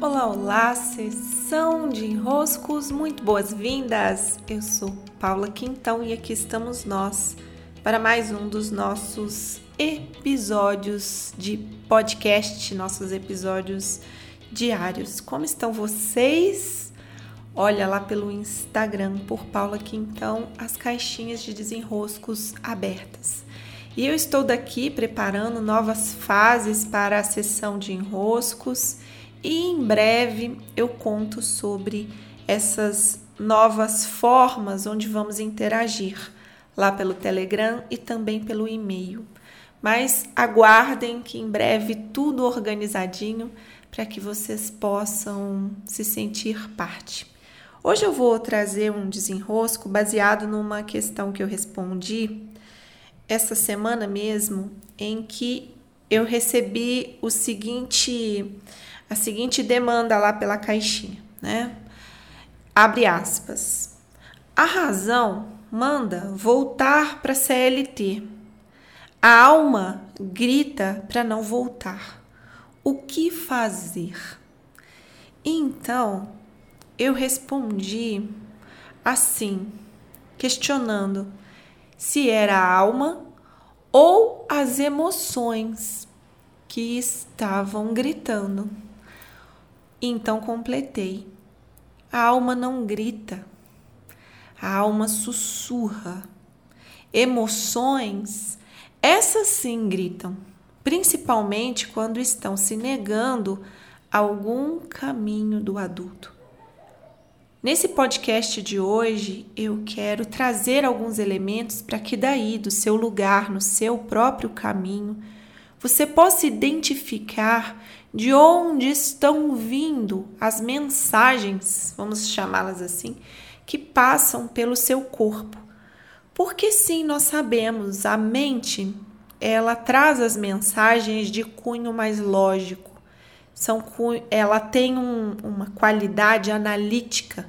Olá, olá, sessão de enroscos, muito boas-vindas! Eu sou Paula Quintão e aqui estamos nós para mais um dos nossos episódios de podcast, nossos episódios diários. Como estão vocês? Olha lá pelo Instagram por Paula Quintão as caixinhas de desenroscos abertas. E eu estou daqui preparando novas fases para a sessão de enroscos e em breve eu conto sobre essas novas formas onde vamos interagir lá pelo Telegram e também pelo e-mail. Mas aguardem que em breve tudo organizadinho para que vocês possam se sentir parte. Hoje eu vou trazer um desenrosco baseado numa questão que eu respondi essa semana mesmo, em que eu recebi o seguinte a seguinte demanda lá pela caixinha, né? Abre aspas. A razão manda voltar para CLT. A alma grita para não voltar. O que fazer? Então, eu respondi assim, questionando se era a alma ou as emoções que estavam gritando. Então completei. A alma não grita, a alma sussurra. Emoções, essas sim gritam, principalmente quando estão se negando algum caminho do adulto. Nesse podcast de hoje, eu quero trazer alguns elementos para que daí, do seu lugar, no seu próprio caminho, você possa identificar de onde estão vindo as mensagens, vamos chamá-las assim, que passam pelo seu corpo. Porque sim, nós sabemos, a mente, ela traz as mensagens de cunho mais lógico. São, ela tem um, uma qualidade analítica.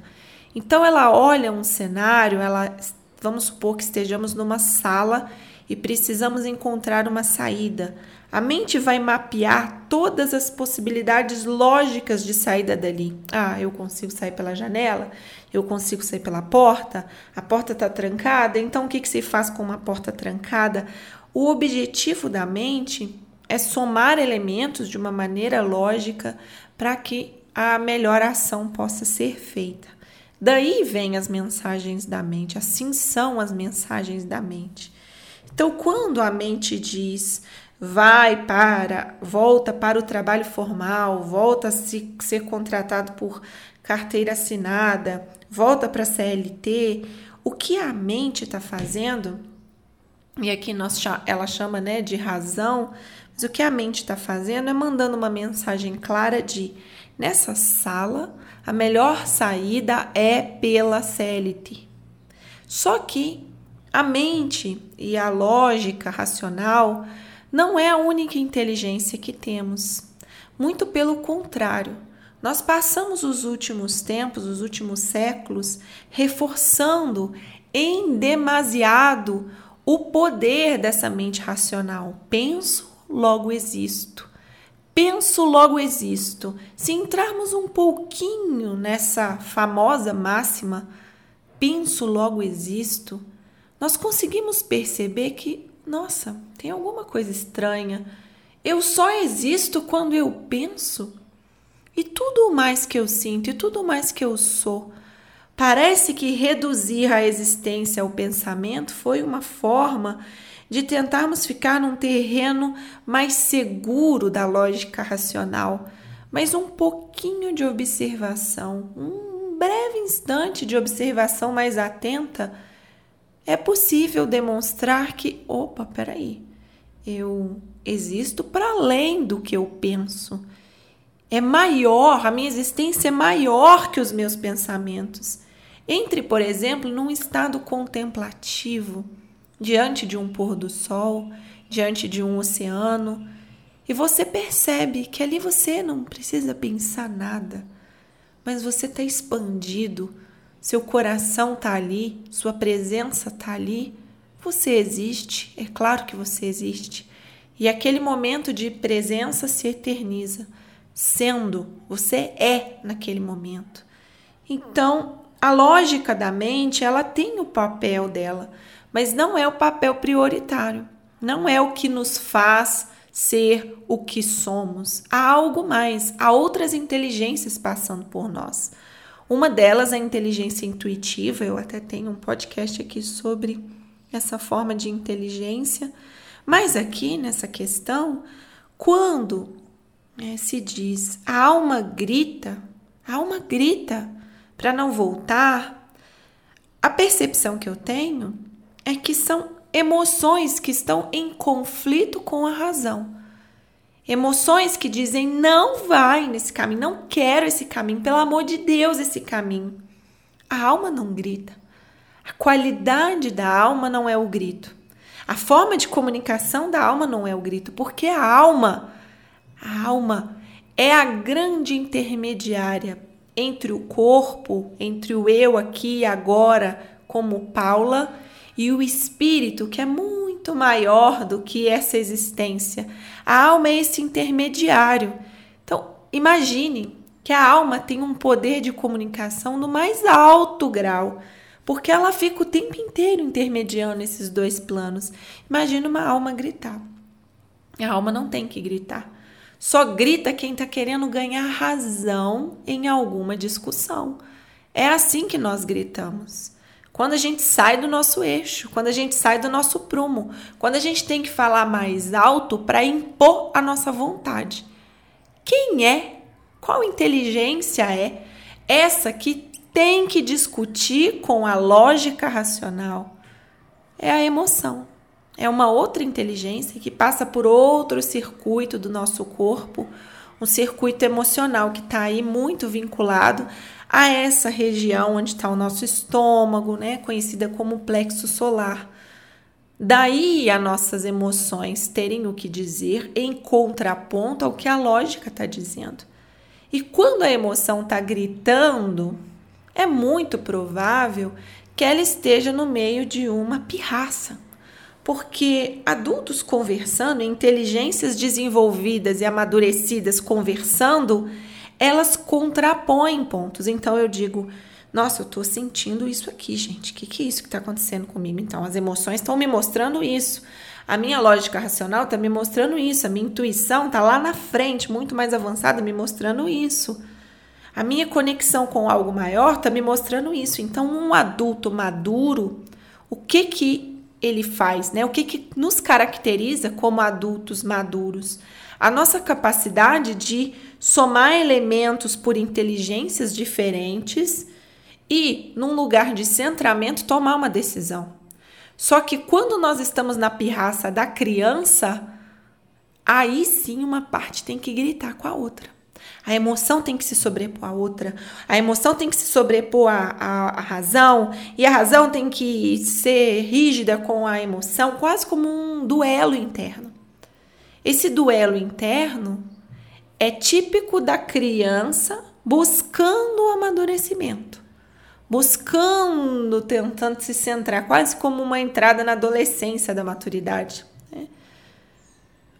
Então ela olha um cenário, ela vamos supor que estejamos numa sala e precisamos encontrar uma saída. A mente vai mapear todas as possibilidades lógicas de saída dali. Ah, eu consigo sair pela janela, eu consigo sair pela porta, a porta está trancada, então o que, que se faz com uma porta trancada? O objetivo da mente é somar elementos de uma maneira lógica para que a melhor ação possa ser feita. Daí vêm as mensagens da mente, assim são as mensagens da mente. Então, quando a mente diz vai para, volta para o trabalho formal, volta a se, ser contratado por carteira assinada, volta para a CLT, o que a mente está fazendo, e aqui nós, ela chama né, de razão, mas o que a mente está fazendo é mandando uma mensagem clara de nessa sala a melhor saída é pela CLT. Só que a mente e a lógica racional não é a única inteligência que temos. Muito pelo contrário, nós passamos os últimos tempos, os últimos séculos, reforçando em demasiado o poder dessa mente racional. Penso, logo existo. Penso, logo existo. Se entrarmos um pouquinho nessa famosa máxima, penso, logo existo, nós conseguimos perceber que nossa, tem alguma coisa estranha. Eu só existo quando eu penso. E tudo mais que eu sinto e tudo mais que eu sou. Parece que reduzir a existência ao pensamento foi uma forma de tentarmos ficar num terreno mais seguro da lógica racional, mas um pouquinho de observação, um breve instante de observação mais atenta é possível demonstrar que, opa, peraí, eu existo para além do que eu penso. É maior, a minha existência é maior que os meus pensamentos. Entre, por exemplo, num estado contemplativo, diante de um pôr do sol, diante de um oceano, e você percebe que ali você não precisa pensar nada, mas você está expandido seu coração está ali, sua presença está ali, você existe, é claro que você existe. E aquele momento de presença se eterniza. sendo, você é naquele momento. Então, a lógica da mente, ela tem o papel dela, mas não é o papel prioritário. Não é o que nos faz ser o que somos. Há algo mais, há outras inteligências passando por nós. Uma delas é a inteligência intuitiva, eu até tenho um podcast aqui sobre essa forma de inteligência. Mas aqui nessa questão, quando é, se diz a alma grita, a alma grita para não voltar, a percepção que eu tenho é que são emoções que estão em conflito com a razão. Emoções que dizem não vai nesse caminho, não quero esse caminho, pelo amor de Deus, esse caminho. A alma não grita. A qualidade da alma não é o grito. A forma de comunicação da alma não é o grito, porque a alma, a alma é a grande intermediária entre o corpo, entre o eu aqui e agora, como Paula, e o espírito, que é muito maior do que essa existência. A alma é esse intermediário. Então, imagine que a alma tem um poder de comunicação no mais alto grau, porque ela fica o tempo inteiro intermediando esses dois planos. Imagina uma alma gritar. A alma não tem que gritar. Só grita quem está querendo ganhar razão em alguma discussão. É assim que nós gritamos. Quando a gente sai do nosso eixo, quando a gente sai do nosso prumo, quando a gente tem que falar mais alto para impor a nossa vontade. Quem é? Qual inteligência é essa que tem que discutir com a lógica racional? É a emoção. É uma outra inteligência que passa por outro circuito do nosso corpo, um circuito emocional que está aí muito vinculado a essa região onde está o nosso estômago, né, conhecida como plexo solar. Daí as nossas emoções terem o que dizer em contraponto ao que a lógica está dizendo. E quando a emoção está gritando, é muito provável que ela esteja no meio de uma pirraça. Porque adultos conversando, inteligências desenvolvidas e amadurecidas conversando, elas contrapõem pontos. Então eu digo, nossa, eu tô sentindo isso aqui, gente. O que, que é isso que tá acontecendo comigo? Então, as emoções estão me mostrando isso. A minha lógica racional tá me mostrando isso. A minha intuição tá lá na frente, muito mais avançada, me mostrando isso. A minha conexão com algo maior tá me mostrando isso. Então, um adulto maduro, o que que ele faz, né? O que que nos caracteriza como adultos maduros? A nossa capacidade de somar elementos por inteligências diferentes e, num lugar de centramento, tomar uma decisão. Só que quando nós estamos na pirraça da criança, aí sim uma parte tem que gritar com a outra. A emoção tem que se sobrepor à outra. A emoção tem que se sobrepor à, à, à, razão. E a razão tem que ser rígida com a emoção, quase como um duelo interno. Esse duelo interno é típico da criança buscando o amadurecimento, buscando, tentando se centrar, quase como uma entrada na adolescência da maturidade. Né?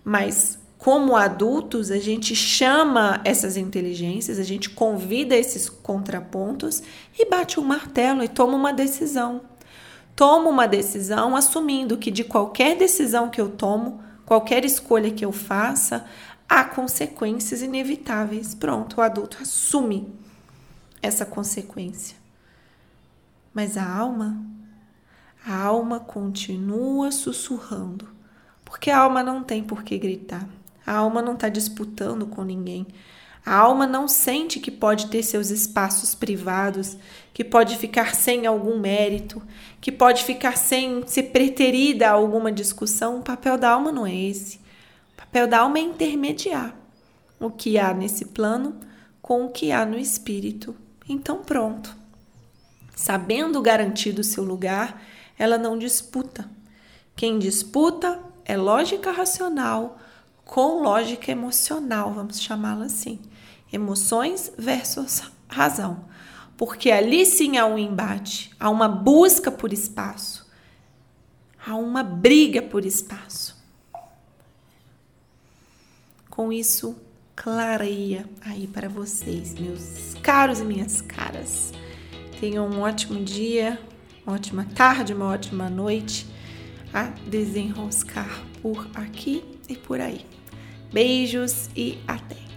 Mas como adultos, a gente chama essas inteligências, a gente convida esses contrapontos e bate um martelo e toma uma decisão. Toma uma decisão assumindo que de qualquer decisão que eu tomo, qualquer escolha que eu faça, há consequências inevitáveis. Pronto, o adulto assume essa consequência. Mas a alma, a alma continua sussurrando, porque a alma não tem por que gritar. A alma não está disputando com ninguém. A alma não sente que pode ter seus espaços privados, que pode ficar sem algum mérito, que pode ficar sem ser preterida a alguma discussão. O papel da alma não é esse papel da alma é intermediar o que há nesse plano com o que há no espírito. Então, pronto. Sabendo garantido o seu lugar, ela não disputa. Quem disputa é lógica racional com lógica emocional, vamos chamá-la assim. Emoções versus razão. Porque ali sim há um embate, há uma busca por espaço, há uma briga por espaço. Com isso, clareia aí para vocês, meus caros e minhas caras. Tenham um ótimo dia, uma ótima tarde, uma ótima noite a desenroscar por aqui e por aí. Beijos e até!